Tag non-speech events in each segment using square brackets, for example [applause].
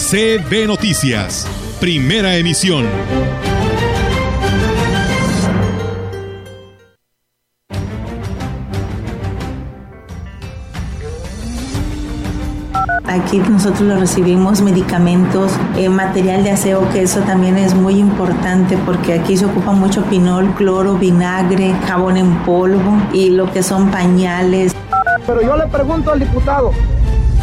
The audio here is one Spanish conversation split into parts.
CB Noticias, primera emisión. Aquí nosotros lo recibimos medicamentos, eh, material de aseo, que eso también es muy importante porque aquí se ocupa mucho pinol, cloro, vinagre, jabón en polvo y lo que son pañales. Pero yo le pregunto al diputado,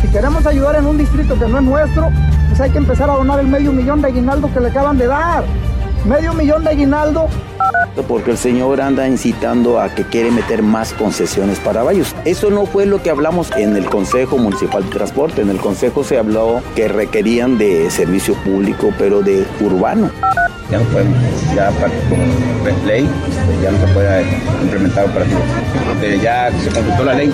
si queremos ayudar en un distrito que no es nuestro, pues hay que empezar a donar el medio millón de aguinaldo que le acaban de dar. Medio millón de aguinaldo porque el señor anda incitando a que quiere meter más concesiones para valles. Eso no fue lo que hablamos en el Consejo Municipal de Transporte. En el Consejo se habló que requerían de servicio público, pero de urbano. Ya no podemos, ya con ley, ya no se puede implementar operativos. Ya se consultó la ley.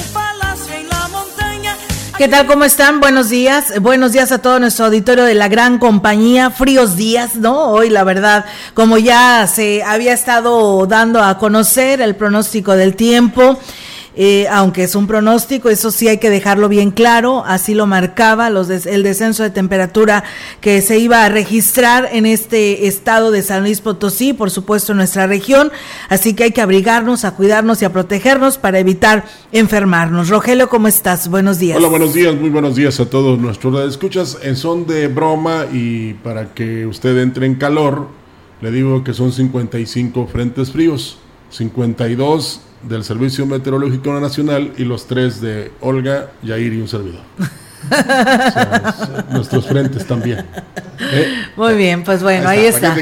¿Qué tal? ¿Cómo están? Buenos días. Buenos días a todo nuestro auditorio de la gran compañía. Fríos días, ¿no? Hoy, la verdad, como ya se había estado dando a conocer el pronóstico del tiempo. Eh, aunque es un pronóstico, eso sí hay que dejarlo bien claro, así lo marcaba los el descenso de temperatura que se iba a registrar en este estado de San Luis Potosí, por supuesto en nuestra región, así que hay que abrigarnos, a cuidarnos y a protegernos para evitar enfermarnos. Rogelio, ¿cómo estás? Buenos días. Hola, buenos días, muy buenos días a todos nuestros escuchas en son de broma y para que usted entre en calor, le digo que son 55 frentes fríos, 52 del Servicio Meteorológico Nacional y los tres de Olga, Yair y un servidor. [laughs] nuestros frentes también. ¿Eh? Muy bien, pues bueno, ahí está.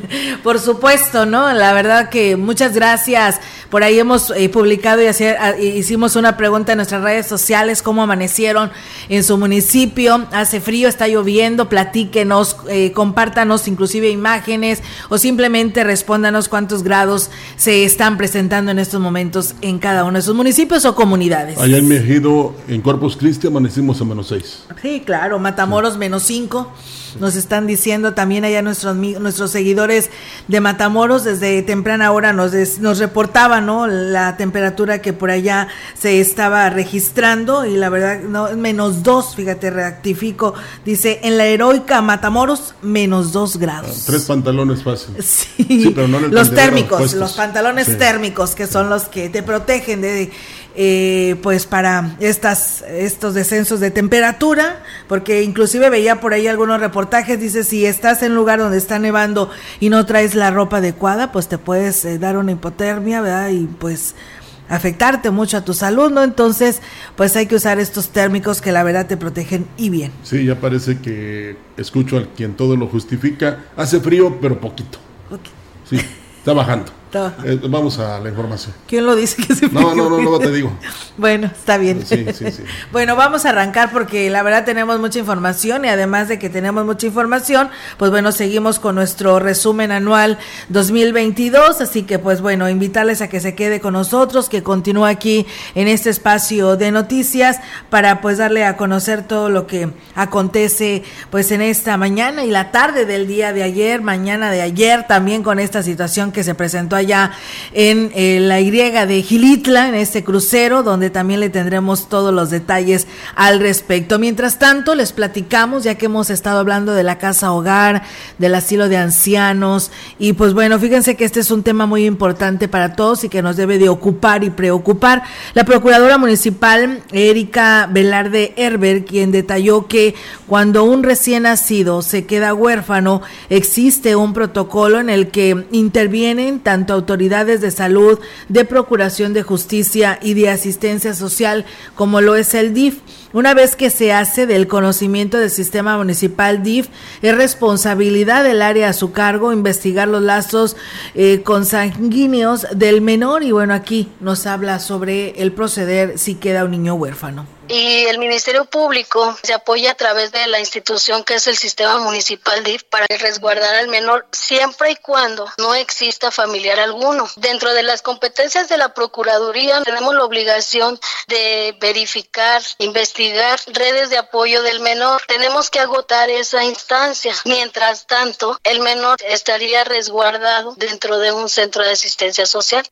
[laughs] Por supuesto, ¿no? La verdad que muchas gracias. Por ahí hemos eh, publicado y ah, hicimos una pregunta en nuestras redes sociales, cómo amanecieron en su municipio. Hace frío, está lloviendo, platíquenos, eh, compártanos inclusive imágenes o simplemente respóndanos cuántos grados se están presentando en estos momentos en cada uno de sus municipios o comunidades. Allá en Mejido, en Corpus Christi, amanecimos en menos 6. Sí, claro, Matamoros menos 5. Nos están diciendo también allá nuestros, nuestros seguidores de Matamoros, desde temprana hora nos, nos reportaban ¿no? la temperatura que por allá se estaba registrando y la verdad, no, menos 2, fíjate, rectifico, dice, en la heroica Matamoros, menos 2 grados. Ah, tres pantalones fácil. [laughs] Sí, pero no los térmicos, los pantalones térmicos, que son los que te protegen de eh, pues para estas, estos descensos de temperatura, porque inclusive veía por ahí algunos reportajes, dice, si estás en un lugar donde está nevando y no traes la ropa adecuada, pues te puedes eh, dar una hipotermia, ¿verdad? Y pues afectarte mucho a tu salud, ¿no? Entonces, pues hay que usar estos térmicos que la verdad te protegen y bien. Sí, ya parece que escucho a quien todo lo justifica. Hace frío, pero poquito. Sí, está bajando. Eh, vamos a la información. ¿Quién lo dice que se No, no, no, no te digo. [laughs] bueno, está bien. Sí, sí, sí. [laughs] bueno, vamos a arrancar porque la verdad tenemos mucha información y además de que tenemos mucha información, pues bueno, seguimos con nuestro resumen anual 2022, así que pues bueno, invitarles a que se quede con nosotros, que continúe aquí en este espacio de noticias para pues darle a conocer todo lo que acontece pues en esta mañana y la tarde del día de ayer, mañana de ayer también con esta situación que se presentó allá en eh, la Y de Gilitla, en este crucero, donde también le tendremos todos los detalles al respecto. Mientras tanto, les platicamos, ya que hemos estado hablando de la casa hogar, del asilo de ancianos, y pues bueno, fíjense que este es un tema muy importante para todos y que nos debe de ocupar y preocupar. La Procuradora Municipal, Erika Velarde Herber, quien detalló que cuando un recién nacido se queda huérfano, existe un protocolo en el que intervienen tanto autoridades de salud, de procuración de justicia y de asistencia social, como lo es el DIF. Una vez que se hace del conocimiento del sistema municipal DIF, es responsabilidad del área a su cargo investigar los lazos eh, consanguíneos del menor y bueno, aquí nos habla sobre el proceder si queda un niño huérfano y el Ministerio Público se apoya a través de la institución que es el sistema municipal DIF para resguardar al menor siempre y cuando no exista familiar alguno. Dentro de las competencias de la Procuraduría tenemos la obligación de verificar, investigar redes de apoyo del menor. Tenemos que agotar esa instancia. Mientras tanto, el menor estaría resguardado dentro de un centro de asistencia social.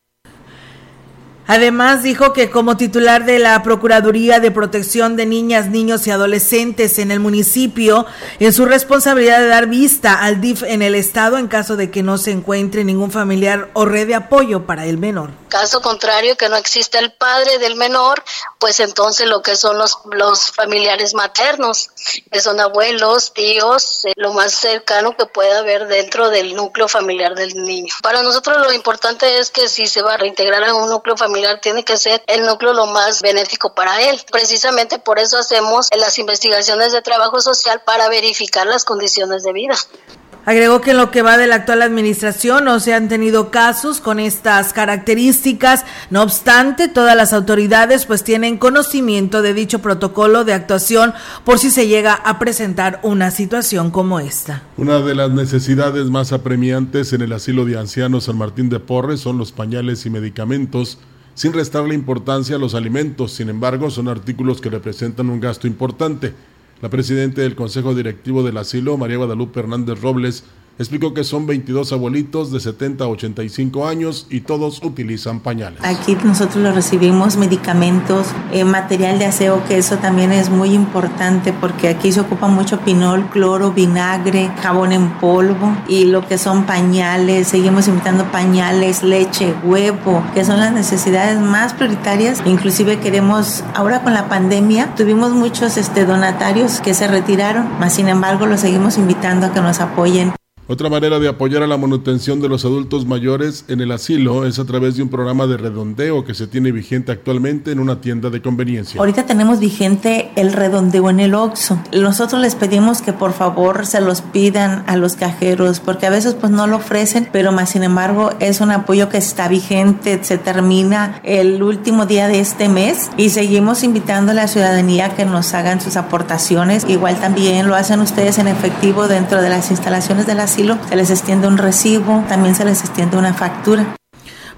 Además, dijo que como titular de la Procuraduría de Protección de Niñas, Niños y Adolescentes en el municipio, en su responsabilidad de dar vista al DIF en el Estado en caso de que no se encuentre ningún familiar o red de apoyo para el menor. Caso contrario, que no existe el padre del menor, pues entonces lo que son los, los familiares maternos, que son abuelos, tíos, eh, lo más cercano que pueda haber dentro del núcleo familiar del niño. Para nosotros lo importante es que si se va a reintegrar a un núcleo familiar, tiene que ser el núcleo lo más benéfico para él. Precisamente por eso hacemos las investigaciones de trabajo social para verificar las condiciones de vida. Agregó que en lo que va de la actual administración no se han tenido casos con estas características. No obstante, todas las autoridades pues tienen conocimiento de dicho protocolo de actuación por si se llega a presentar una situación como esta. Una de las necesidades más apremiantes en el asilo de ancianos San Martín de Porres son los pañales y medicamentos sin restarle importancia a los alimentos. Sin embargo, son artículos que representan un gasto importante. La presidenta del Consejo Directivo del Asilo, María Guadalupe Hernández Robles, Explicó que son 22 abuelitos de 70 a 85 años y todos utilizan pañales. Aquí nosotros lo recibimos medicamentos, eh, material de aseo, que eso también es muy importante porque aquí se ocupa mucho pinol, cloro, vinagre, jabón en polvo y lo que son pañales. Seguimos invitando pañales, leche, huevo, que son las necesidades más prioritarias. Inclusive queremos, ahora con la pandemia, tuvimos muchos este, donatarios que se retiraron, mas sin embargo los seguimos invitando a que nos apoyen. Otra manera de apoyar a la manutención de los adultos mayores en el asilo es a través de un programa de redondeo que se tiene vigente actualmente en una tienda de conveniencia. Ahorita tenemos vigente el redondeo en el OXO. Nosotros les pedimos que por favor se los pidan a los cajeros porque a veces pues no lo ofrecen, pero más sin embargo es un apoyo que está vigente, se termina el último día de este mes y seguimos invitando a la ciudadanía que nos hagan sus aportaciones. Igual también lo hacen ustedes en efectivo dentro de las instalaciones de se les extiende un recibo, también se les extiende una factura.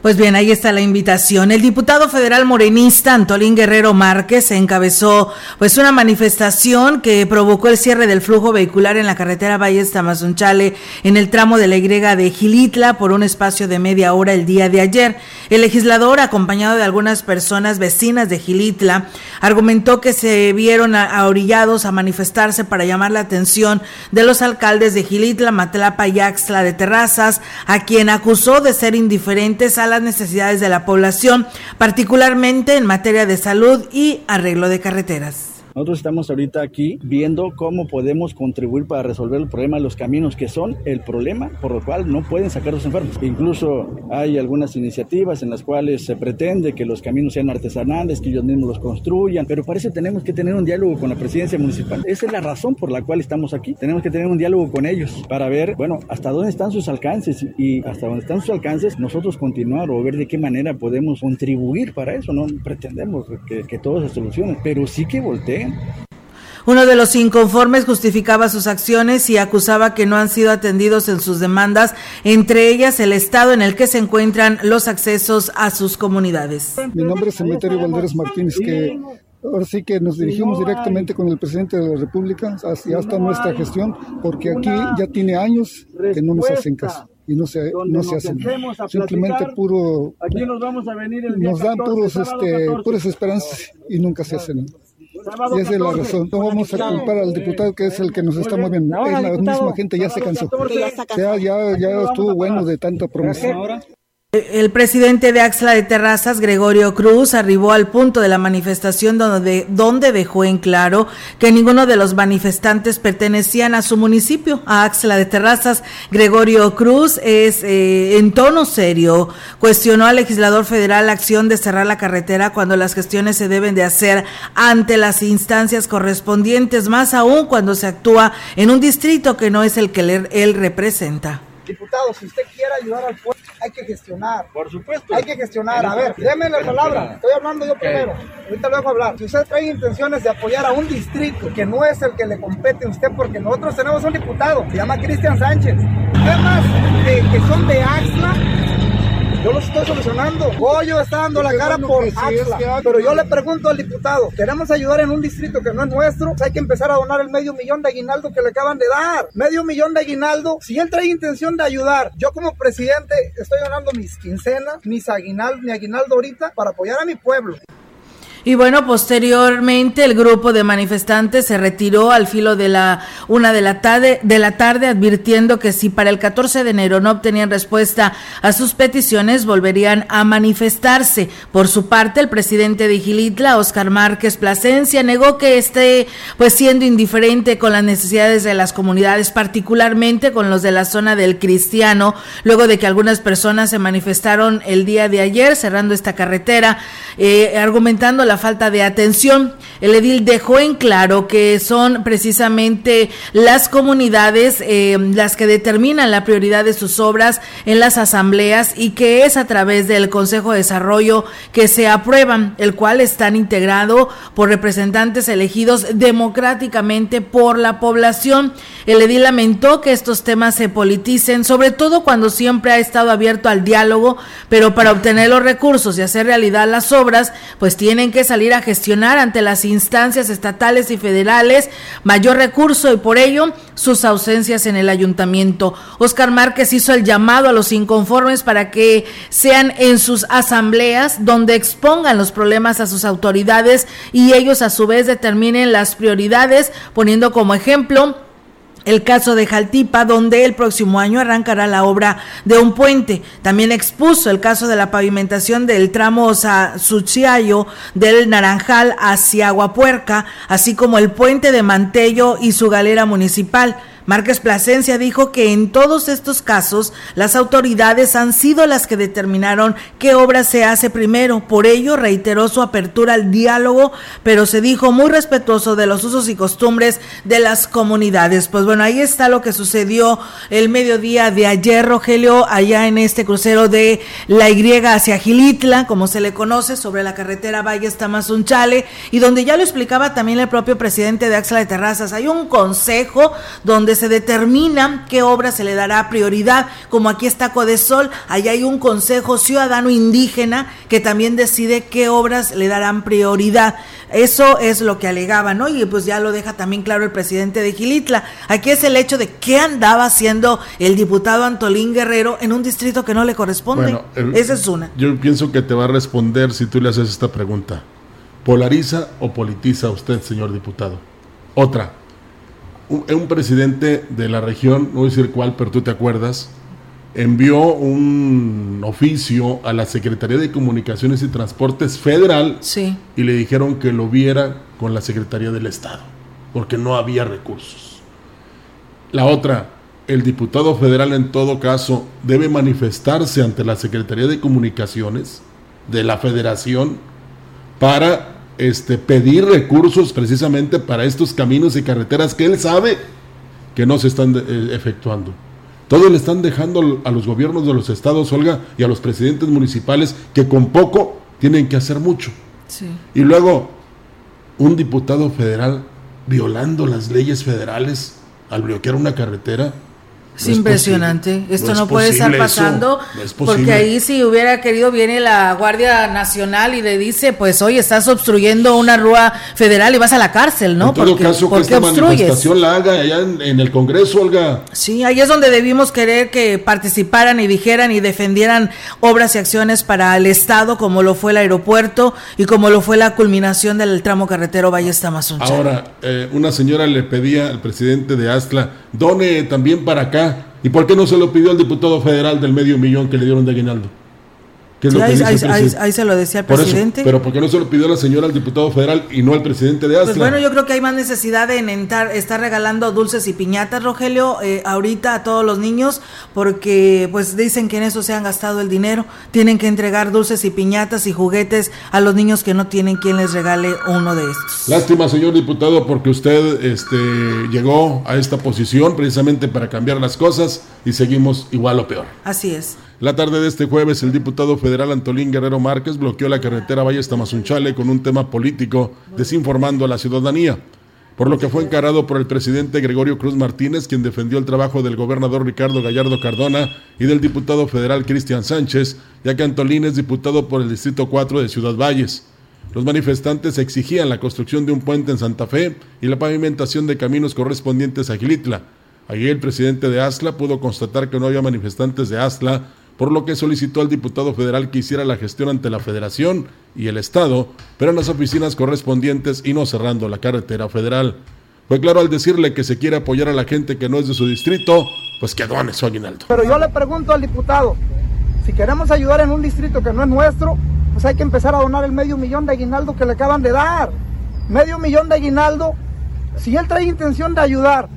Pues bien, ahí está la invitación. El diputado federal morenista Antolín Guerrero Márquez encabezó pues una manifestación que provocó el cierre del flujo vehicular en la carretera Valles Tamazunchale en el tramo de la Y de Gilitla por un espacio de media hora el día de ayer. El legislador, acompañado de algunas personas vecinas de Gilitla, argumentó que se vieron orillados a manifestarse para llamar la atención de los alcaldes de Gilitla, Matlapa y Axla de Terrazas, a quien acusó de ser indiferentes a las necesidades de la población, particularmente en materia de salud y arreglo de carreteras. Nosotros estamos ahorita aquí viendo cómo podemos contribuir para resolver el problema de los caminos, que son el problema por lo cual no pueden sacar los enfermos. Incluso hay algunas iniciativas en las cuales se pretende que los caminos sean artesanales, que ellos mismos los construyan, pero para eso tenemos que tener un diálogo con la presidencia municipal. Esa es la razón por la cual estamos aquí. Tenemos que tener un diálogo con ellos para ver, bueno, hasta dónde están sus alcances y hasta dónde están sus alcances, nosotros continuar o ver de qué manera podemos contribuir para eso. No pretendemos que, que todo se solucione, pero sí que volteen uno de los inconformes justificaba sus acciones y acusaba que no han sido atendidos en sus demandas, entre ellas el estado en el que se encuentran los accesos a sus comunidades. Mi nombre es Cementerio Valderes Martínez, que ahora sí que nos dirigimos directamente con el presidente de la República hacia hasta nuestra gestión, porque aquí ya tiene años que no nos hacen caso. y no se, no se hace Simplemente puro, aquí nos vamos a venir el nos dan puros, este, puras esperanzas y nunca se hacen. Y esa es la razón. No vamos a culpar al diputado que es el que nos está moviendo. Es la misma gente ya se cansó. Ya, ya, ya estuvo bueno de tanta promesa. El presidente de Axla de Terrazas, Gregorio Cruz, arribó al punto de la manifestación donde, donde dejó en claro que ninguno de los manifestantes pertenecían a su municipio, a Axla de Terrazas. Gregorio Cruz es eh, en tono serio, cuestionó al legislador federal la acción de cerrar la carretera cuando las gestiones se deben de hacer ante las instancias correspondientes, más aún cuando se actúa en un distrito que no es el que él representa. Diputado, si usted quiere ayudar al pueblo, hay que gestionar. Por supuesto. Hay que gestionar. A ver, déme la palabra. Estoy hablando yo primero. Ahorita luego hablar. Si usted trae intenciones de apoyar a un distrito que no es el que le compete a usted, porque nosotros tenemos un diputado, se llama Cristian Sánchez. Temas que son de AXLA yo los estoy solucionando. Goyo está dando la cara por Axla. Pero yo le pregunto al diputado, queremos ayudar en un distrito que no es nuestro, hay que empezar a donar el medio millón de aguinaldo que le acaban de dar. Medio millón de aguinaldo. Si él trae intención de ayudar, yo como presidente estoy donando mis quincenas, mis aguinaldo, mi aguinaldo ahorita para apoyar a mi pueblo. Y bueno, posteriormente el grupo de manifestantes se retiró al filo de la una de la tarde, de la tarde advirtiendo que si para el 14 de enero no obtenían respuesta a sus peticiones, volverían a manifestarse. Por su parte, el presidente de Gilitla, Oscar Márquez Plasencia, negó que esté pues siendo indiferente con las necesidades de las comunidades, particularmente con los de la zona del Cristiano, luego de que algunas personas se manifestaron el día de ayer cerrando esta carretera, eh, argumentando la falta de atención. El edil dejó en claro que son precisamente las comunidades eh, las que determinan la prioridad de sus obras en las asambleas y que es a través del Consejo de Desarrollo que se aprueban, el cual están integrado por representantes elegidos democráticamente por la población. El edil lamentó que estos temas se politicen, sobre todo cuando siempre ha estado abierto al diálogo, pero para obtener los recursos y hacer realidad las obras, pues tienen que salir a gestionar ante las instancias estatales y federales mayor recurso y por ello sus ausencias en el ayuntamiento. Oscar Márquez hizo el llamado a los inconformes para que sean en sus asambleas donde expongan los problemas a sus autoridades y ellos a su vez determinen las prioridades, poniendo como ejemplo el caso de Jaltipa, donde el próximo año arrancará la obra de un puente. También expuso el caso de la pavimentación del tramo Suchiayo del Naranjal hacia Aguapuerca, así como el puente de Mantello y su galera municipal. Márquez Plasencia dijo que en todos estos casos las autoridades han sido las que determinaron qué obra se hace primero. Por ello reiteró su apertura al diálogo, pero se dijo muy respetuoso de los usos y costumbres de las comunidades. Pues bueno, ahí está lo que sucedió el mediodía de ayer, Rogelio, allá en este crucero de la Y hacia Gilitla, como se le conoce, sobre la carretera Valles Tamazunchale, y donde ya lo explicaba también el propio presidente de Axla de Terrazas. Hay un consejo donde se determina qué obra se le dará prioridad, como aquí está Codesol, allá hay un consejo ciudadano indígena que también decide qué obras le darán prioridad. Eso es lo que alegaba, ¿no? Y pues ya lo deja también claro el presidente de Gilitla. Aquí es el hecho de qué andaba haciendo el diputado Antolín Guerrero en un distrito que no le corresponde. Esa es una. Yo pienso que te va a responder si tú le haces esta pregunta. ¿Polariza o politiza usted, señor diputado? Otra, un, presidente de la región, no voy a decir cuál, pero tú te acuerdas, envió un oficio a la Secretaría de Comunicaciones y Transportes Federal y le dijeron que lo viera con la Secretaría del Estado, porque no había recursos. La otra, el diputado federal en todo caso debe manifestarse ante la Secretaría de Comunicaciones de la Federación para este, pedir recursos precisamente para estos caminos y carreteras que él sabe que no se están eh, efectuando. Todo le están dejando a los gobiernos de los estados, Olga, y a los presidentes municipales que con poco tienen que hacer mucho. Y luego, un diputado federal violando las leyes federales al bloquear una carretera, Es impresionante. Esto no, puede estar pasando porque ahí si hubiera querido viene la Guardia Nacional y le dice, pues hoy estás obstruyendo una rúa federal y vas a la cárcel, ¿no? En todo caso, que esta manifestación la haga allá en, el Congreso, Olga. Sí, ahí es donde debimos querer que participaran y dijeran y defendieran obras y acciones para el Estado, como lo fue el aeropuerto y como lo fue la culminación del tramo carretero Valle Tamazunchale. Ahora, eh, una señora le pedía al presidente de Astla, done también para acá ¿Y por qué no se lo pidió al diputado federal del medio millón que le dieron de aguinaldo? Ahí, se lo decía el presidente. pero ¿por qué no se lo pidió la señora al diputado federal y no al presidente de Astra? Pues bueno, yo creo que hay más necesidad de estar regalando dulces y piñatas, Rogelio, eh, ahorita a todos los niños, porque pues dicen que en eso se han gastado el dinero. Tienen que entregar dulces y piñatas y juguetes a los niños que no tienen quien les regale uno de estos. Lástima, señor diputado, porque usted este, llegó a esta posición precisamente para cambiar las cosas y seguimos igual o peor. Así es. La tarde de este jueves, el diputado federal Antolín Guerrero Márquez bloqueó la carretera Valles Tamazunchale con un tema político, desinformando a la ciudadanía, por lo que fue encarado por el presidente Gregorio Cruz Martínez, quien defendió el trabajo del gobernador Ricardo Gallardo Cardona y del diputado federal Cristian Sánchez, ya que Antolín es diputado por el Distrito 4 de Ciudad Valles. Los manifestantes exigían la construcción de un puente en Santa Fe y la pavimentación de caminos correspondientes a Gilitla. Allí el presidente de ASLA pudo constatar que no había manifestantes de ASLA por lo que solicitó al diputado federal que hiciera la gestión ante la federación y el Estado, pero en las oficinas correspondientes y no cerrando la carretera federal. Fue claro al decirle que se quiere apoyar a la gente que no es de su distrito, pues que adone su aguinaldo. Pero yo le pregunto al diputado, si queremos ayudar en un distrito que no es nuestro, pues hay que empezar a donar el medio millón de aguinaldo que le acaban de dar. Medio millón de aguinaldo, si él trae intención de ayudar,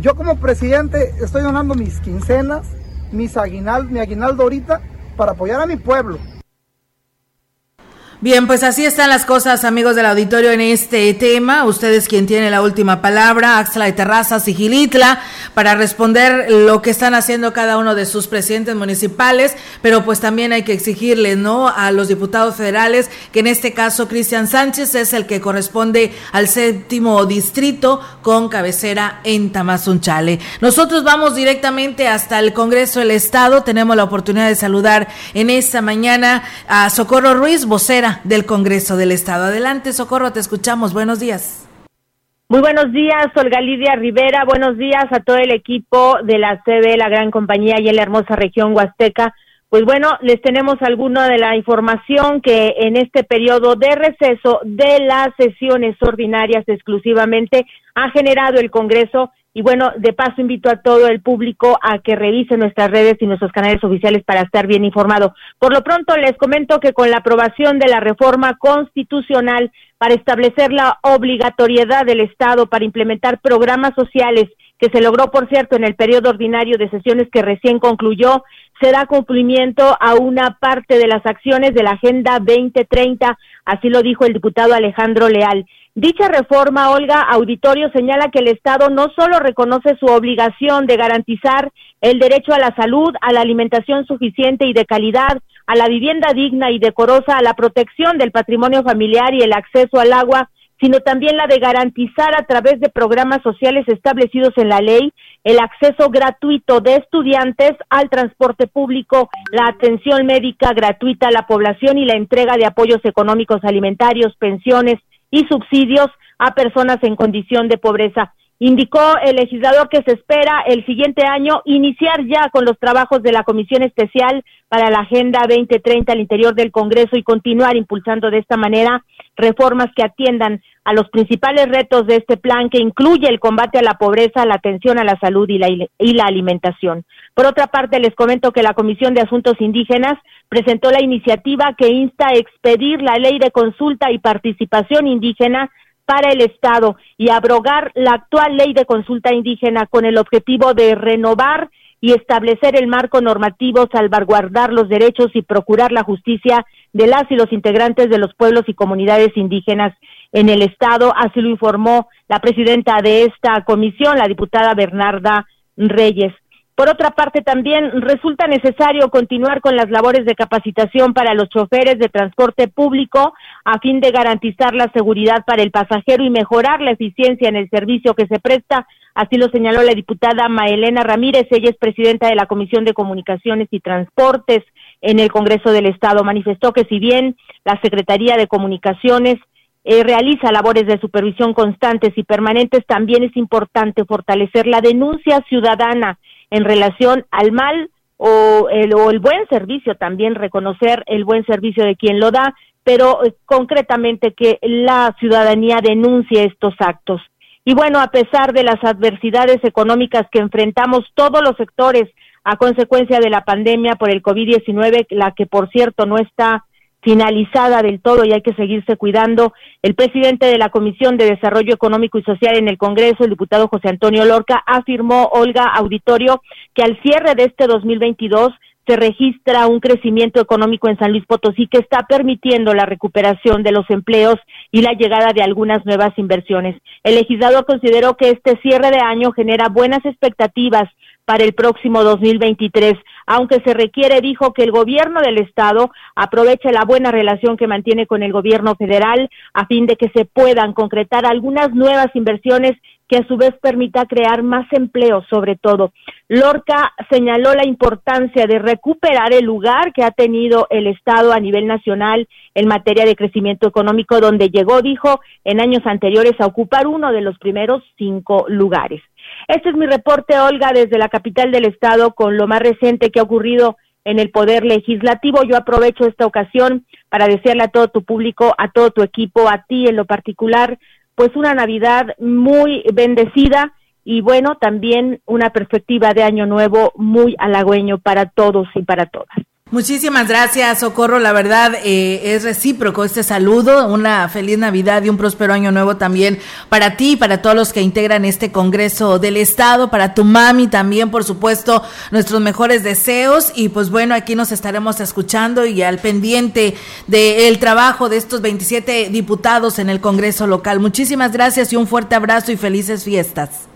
yo como presidente estoy donando mis quincenas, mis aguinaldo, mi aguinaldo ahorita para apoyar a mi pueblo. Bien, pues así están las cosas, amigos del auditorio, en este tema. Ustedes quien tiene la última palabra, Axla de Terrazas y Gilitla, para responder lo que están haciendo cada uno de sus presidentes municipales, pero pues también hay que exigirle, ¿no?, a los diputados federales, que en este caso Cristian Sánchez es el que corresponde al séptimo distrito con cabecera en Tamazunchale. Nosotros vamos directamente hasta el Congreso del Estado. Tenemos la oportunidad de saludar en esta mañana a Socorro Ruiz, vocera del Congreso del Estado. Adelante, Socorro, te escuchamos. Buenos días. Muy buenos días, Olga Lidia Rivera. Buenos días a todo el equipo de la CB, la gran compañía y en la hermosa región Huasteca. Pues bueno, les tenemos alguna de la información que en este periodo de receso de las sesiones ordinarias exclusivamente ha generado el Congreso y bueno, de paso invito a todo el público a que revise nuestras redes y nuestros canales oficiales para estar bien informado. Por lo pronto les comento que con la aprobación de la reforma constitucional para establecer la obligatoriedad del Estado para implementar programas sociales que se logró, por cierto, en el periodo ordinario de sesiones que recién concluyó, se da cumplimiento a una parte de las acciones de la Agenda 2030, así lo dijo el diputado Alejandro Leal. Dicha reforma, Olga Auditorio, señala que el Estado no solo reconoce su obligación de garantizar el derecho a la salud, a la alimentación suficiente y de calidad, a la vivienda digna y decorosa, a la protección del patrimonio familiar y el acceso al agua, sino también la de garantizar a través de programas sociales establecidos en la ley el acceso gratuito de estudiantes al transporte público, la atención médica gratuita a la población y la entrega de apoyos económicos alimentarios, pensiones, y subsidios a personas en condición de pobreza. Indicó el legislador que se espera el siguiente año iniciar ya con los trabajos de la Comisión Especial para la Agenda 2030 al interior del Congreso y continuar impulsando de esta manera reformas que atiendan a los principales retos de este plan que incluye el combate a la pobreza, la atención a la salud y la, alimentación. Por otra parte, les comento que la Comisión de Asuntos Indígenas presentó la iniciativa que insta a expedir la ley de consulta y participación indígena para el Estado y abrogar la actual ley de consulta indígena con el objetivo de renovar y establecer el marco normativo, salvaguardar los derechos y procurar la justicia de las y los integrantes de los pueblos y comunidades indígenas en el Estado. Así lo informó la presidenta de esta comisión, la diputada Bernarda Reyes. Por otra parte, también resulta necesario continuar con las labores de capacitación para los choferes de transporte público a fin de garantizar la seguridad para el pasajero y mejorar la eficiencia en el servicio que se presta. Así lo señaló la diputada Maelena Ramírez. Ella es presidenta de la Comisión de Comunicaciones y Transportes en el Congreso del Estado. Manifestó que si bien la Secretaría de Comunicaciones eh, realiza labores de supervisión constantes y permanentes, también es importante fortalecer la denuncia ciudadana en relación al mal o el, o el buen servicio, también reconocer el buen servicio de quien lo da, pero eh, concretamente que la ciudadanía denuncie estos actos. Y bueno, a pesar de las adversidades económicas que enfrentamos todos los sectores a consecuencia de la pandemia por el COVID-19, la que por cierto no está finalizada del todo y hay que seguirse cuidando. El presidente de la Comisión de Desarrollo Económico y Social en el Congreso, el diputado José Antonio Lorca, afirmó, Olga Auditorio, que al cierre de este 2022 se registra un crecimiento económico en San Luis Potosí que está permitiendo la recuperación de los empleos y la llegada de algunas nuevas inversiones. El legislador consideró que este cierre de año genera buenas expectativas para el próximo 2023, aunque se requiere, dijo, que el gobierno del Estado aproveche la buena relación que mantiene con el gobierno federal a fin de que se puedan concretar algunas nuevas inversiones que a su vez permita crear más empleo, sobre todo. Lorca señaló la importancia de recuperar el lugar que ha tenido el Estado a nivel nacional en materia de crecimiento económico, donde llegó, dijo, en años anteriores a ocupar uno de los primeros cinco lugares. Este es mi reporte, Olga, desde la capital del estado con lo más reciente que ha ocurrido en el Poder Legislativo. Yo aprovecho esta ocasión para desearle a todo tu público, a todo tu equipo, a ti en lo particular, pues una Navidad muy bendecida y bueno, también una perspectiva de año nuevo muy halagüeño para todos y para todas. Muchísimas gracias, Socorro. La verdad eh, es recíproco este saludo. Una feliz Navidad y un próspero año nuevo también para ti, para todos los que integran este Congreso del Estado, para tu mami también, por supuesto, nuestros mejores deseos. Y pues bueno, aquí nos estaremos escuchando y al pendiente del trabajo de estos 27 diputados en el Congreso local. Muchísimas gracias y un fuerte abrazo y felices fiestas.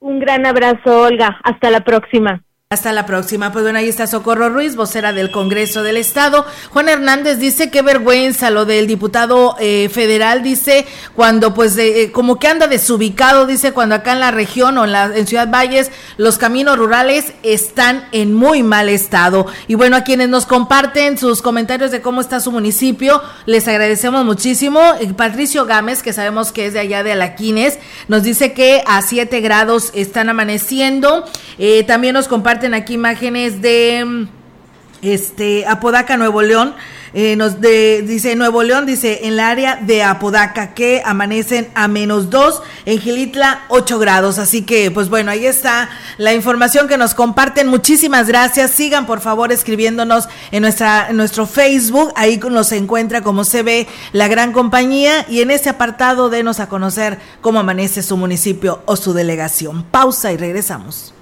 Un gran abrazo, Olga. Hasta la próxima. Hasta la próxima. Pues bueno, ahí está Socorro Ruiz, vocera del Congreso del Estado. Juan Hernández dice qué vergüenza lo del diputado eh, federal, dice cuando pues eh, como que anda desubicado, dice cuando acá en la región o en, la, en Ciudad Valles los caminos rurales están en muy mal estado. Y bueno, a quienes nos comparten sus comentarios de cómo está su municipio, les agradecemos muchísimo. Eh, Patricio Gámez, que sabemos que es de allá de Alaquines, nos dice que a 7 grados están amaneciendo. también nos comparte aquí imágenes de este Apodaca, Nuevo León. Eh, nos dice Nuevo León, dice en la área de Apodaca que amanecen a menos 2, en Gilitla 8 grados. Así que, pues bueno, ahí está la información que nos comparten. Muchísimas gracias. Sigan por favor escribiéndonos en, nuestra, en nuestro Facebook. Ahí nos encuentra como se ve la gran compañía y en ese apartado denos a conocer cómo amanece su municipio o su delegación. Pausa y regresamos.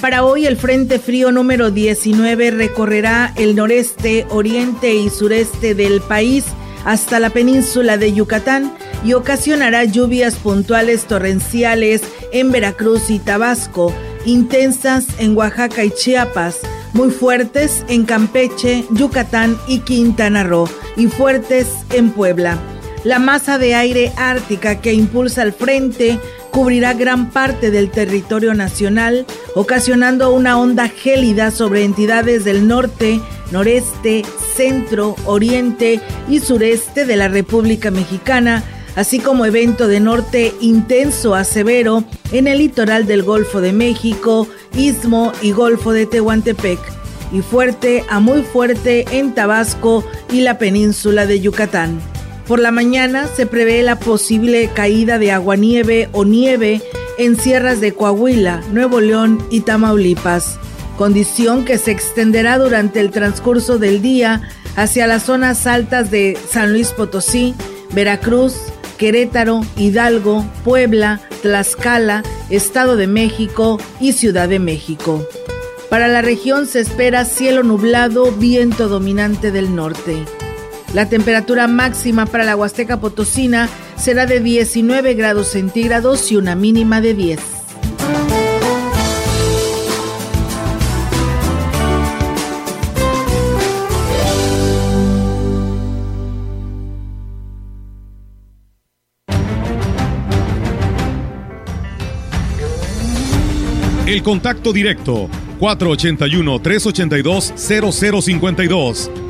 Para hoy el Frente Frío número 19 recorrerá el noreste, oriente y sureste del país hasta la península de Yucatán y ocasionará lluvias puntuales torrenciales en Veracruz y Tabasco, intensas en Oaxaca y Chiapas, muy fuertes en Campeche, Yucatán y Quintana Roo y fuertes en Puebla. La masa de aire ártica que impulsa el frente cubrirá gran parte del territorio nacional, ocasionando una onda gélida sobre entidades del norte, noreste, centro, oriente y sureste de la República Mexicana, así como evento de norte intenso a severo en el litoral del Golfo de México, Istmo y Golfo de Tehuantepec, y fuerte a muy fuerte en Tabasco y la península de Yucatán. Por la mañana se prevé la posible caída de aguanieve o nieve en sierras de Coahuila, Nuevo León y Tamaulipas, condición que se extenderá durante el transcurso del día hacia las zonas altas de San Luis Potosí, Veracruz, Querétaro, Hidalgo, Puebla, Tlaxcala, Estado de México y Ciudad de México. Para la región se espera cielo nublado, viento dominante del norte. La temperatura máxima para la Huasteca Potosina será de 19 grados centígrados y una mínima de 10. El contacto directo 481-382-0052.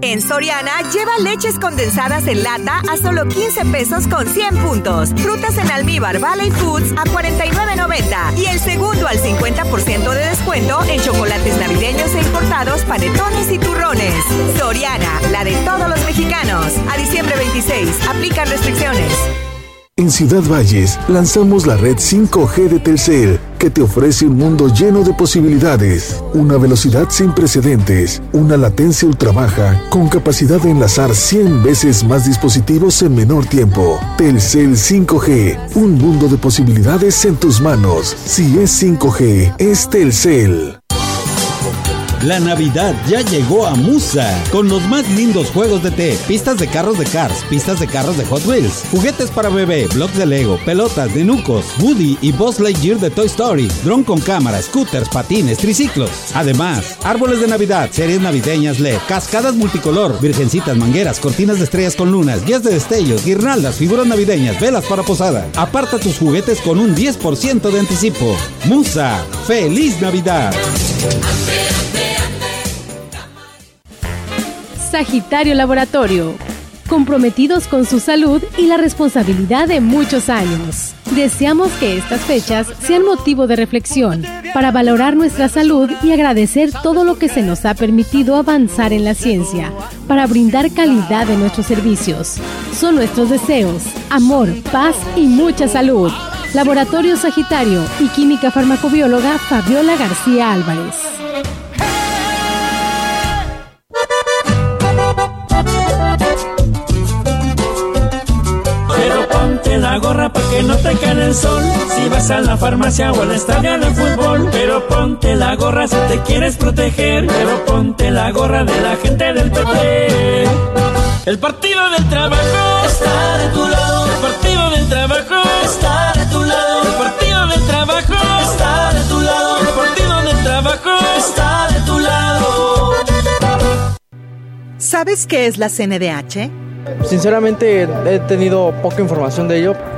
En Soriana, lleva leches condensadas en lata a solo 15 pesos con 100 puntos. Frutas en almíbar Valley Foods a 49.90. Y el segundo al 50% de descuento en chocolates navideños e importados, panetones y turrones. Soriana, la de todos los mexicanos. A diciembre 26, aplican restricciones. En Ciudad Valles lanzamos la red 5G de Telcel, que te ofrece un mundo lleno de posibilidades, una velocidad sin precedentes, una latencia ultra baja, con capacidad de enlazar 100 veces más dispositivos en menor tiempo. Telcel 5G, un mundo de posibilidades en tus manos. Si es 5G, es Telcel. La Navidad ya llegó a Musa con los más lindos juegos de té, pistas de carros de Cars, pistas de carros de Hot Wheels, juguetes para bebé, blocks de Lego, pelotas de Nucos, Woody y Buzz Lightyear de Toy Story, dron con cámara, scooters, patines, triciclos. Además, árboles de Navidad, series navideñas LED, cascadas multicolor, virgencitas, mangueras, cortinas de estrellas con lunas, guías de destellos, guirnaldas, figuras navideñas, velas para posada. Aparta tus juguetes con un 10% de anticipo. Musa, feliz Navidad. Sagitario Laboratorio, comprometidos con su salud y la responsabilidad de muchos años. Deseamos que estas fechas sean motivo de reflexión para valorar nuestra salud y agradecer todo lo que se nos ha permitido avanzar en la ciencia para brindar calidad en nuestros servicios. Son nuestros deseos, amor, paz y mucha salud. Laboratorio Sagitario y Química Farmacobióloga Fabiola García Álvarez. Gorra para que no te cae el sol. Si vas a la farmacia o al estadio de fútbol, pero ponte la gorra si te quieres proteger. Pero ponte la gorra de la gente del PP. El partido del trabajo está de tu lado. El partido del trabajo está de tu lado. El partido del trabajo está de tu lado. El partido del trabajo está de tu lado. ¿Sabes qué es la CNDH? Sinceramente he tenido poca información de ello.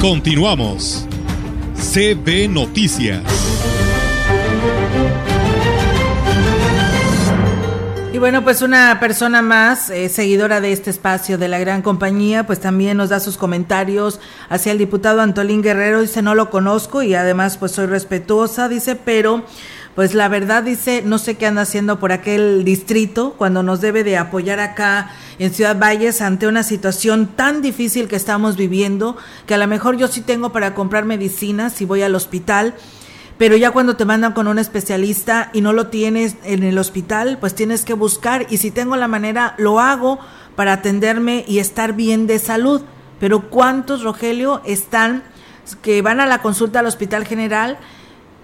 Continuamos. CB Noticias. Y bueno, pues una persona más, eh, seguidora de este espacio de la gran compañía, pues también nos da sus comentarios hacia el diputado Antolín Guerrero. Dice, no lo conozco y además pues soy respetuosa, dice, pero pues la verdad dice, no sé qué anda haciendo por aquel distrito cuando nos debe de apoyar acá en Ciudad Valles ante una situación tan difícil que estamos viviendo, que a lo mejor yo sí tengo para comprar medicinas si voy al hospital pero ya cuando te mandan con un especialista y no lo tienes en el hospital, pues tienes que buscar y si tengo la manera, lo hago para atenderme y estar bien de salud. Pero ¿cuántos, Rogelio, están que van a la consulta al Hospital General?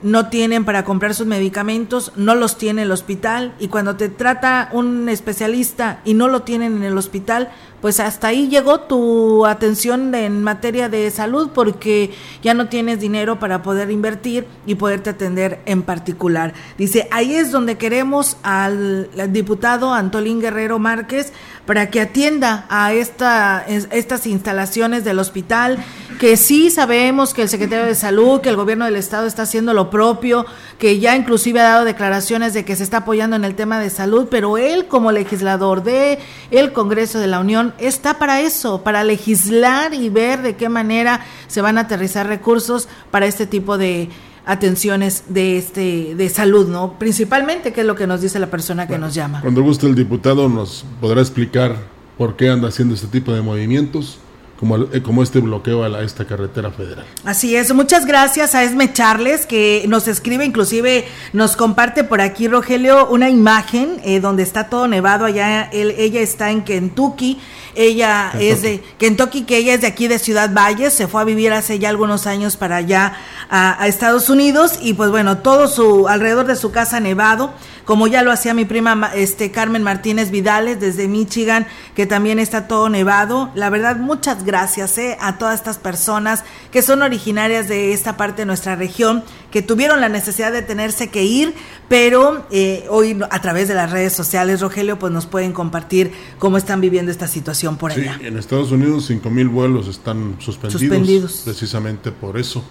No tienen para comprar sus medicamentos, no los tiene el hospital y cuando te trata un especialista y no lo tienen en el hospital, pues hasta ahí llegó tu atención en materia de salud porque ya no tienes dinero para poder invertir y poderte atender en particular. Dice, ahí es donde queremos al, diputado Antolín Guerrero Márquez para que atienda a esta, estas instalaciones del hospital, que sí sabemos que el secretario de salud, que el gobierno del estado está haciendo lo propio, que ya inclusive ha dado declaraciones de que se está apoyando en el tema de salud, pero él como legislador de el Congreso de la Unión está para eso, para legislar y ver de qué manera se van a aterrizar recursos para este tipo de atenciones de este de salud, ¿no? Principalmente, que es lo que nos dice la persona que nos llama. Cuando guste el diputado nos podrá explicar por qué anda haciendo este tipo de movimientos como, eh, como este bloqueo a, esta carretera federal. Así es, muchas gracias a Esme Charles que nos escribe, inclusive nos comparte por aquí Rogelio una imagen eh, donde está todo nevado allá, ella está en Kentucky, ella es de Kentucky, que ella es de aquí de Ciudad Valles, se fue a vivir hace ya algunos años para allá a, a Estados Unidos y pues bueno, todo su alrededor de su casa nevado como ya lo hacía mi prima este Carmen Martínez Vidales desde Michigan, que también está todo nevado. La verdad, muchas gracias eh, a todas estas personas que son originarias de esta parte de nuestra región, que tuvieron la necesidad de tenerse que ir, pero eh, hoy a través de las redes sociales, Rogelio, pues nos pueden compartir cómo están viviendo esta situación por allá. en Estados Unidos 5 mil vuelos están suspendidos, suspendidos precisamente por eso.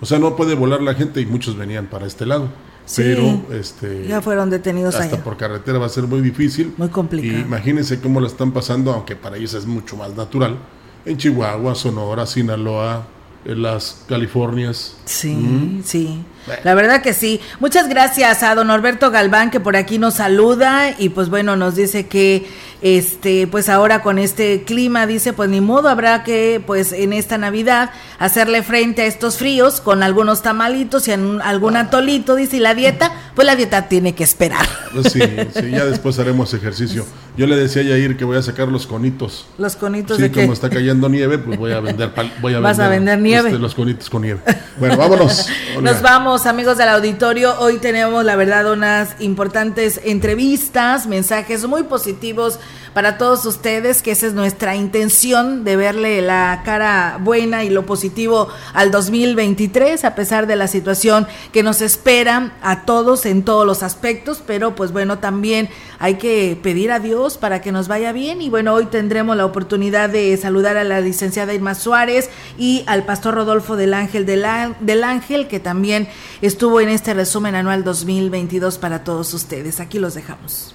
O sea, no puede volar la gente y muchos venían para este lado pero este ya fueron detenidos hasta por carretera va a ser muy difícil muy complicado y imagínense cómo lo están pasando aunque para ellos es mucho más natural en Chihuahua Sonora Sinaloa las Californias sí mm. sí la verdad que sí. Muchas gracias a don Norberto Galván que por aquí nos saluda y pues bueno, nos dice que este pues ahora con este clima dice, pues ni modo habrá que pues en esta Navidad hacerle frente a estos fríos con algunos tamalitos y algún atolito, dice, y la dieta, pues la dieta tiene que esperar. Pues sí, sí, ya después haremos ejercicio. Yo le decía a Yair que voy a sacar los conitos. Los conitos sí, de como está cayendo nieve, pues voy a vender voy a [laughs] Vas a vender nieve. Este, los conitos con nieve. Bueno, vámonos. [laughs] Nos vamos amigos del auditorio. Hoy tenemos, la verdad, unas importantes entrevistas, mensajes muy positivos para todos ustedes, que esa es nuestra intención de verle la cara buena y lo positivo al 2023, a pesar de la situación que nos espera a todos en todos los aspectos, pero pues bueno, también hay que pedir a Dios para que nos vaya bien y bueno, hoy tendremos la oportunidad de saludar a la licenciada Irma Suárez y al pastor Rodolfo del Ángel del, del Ángel, que también estuvo en este resumen anual 2022 para todos ustedes. Aquí los dejamos.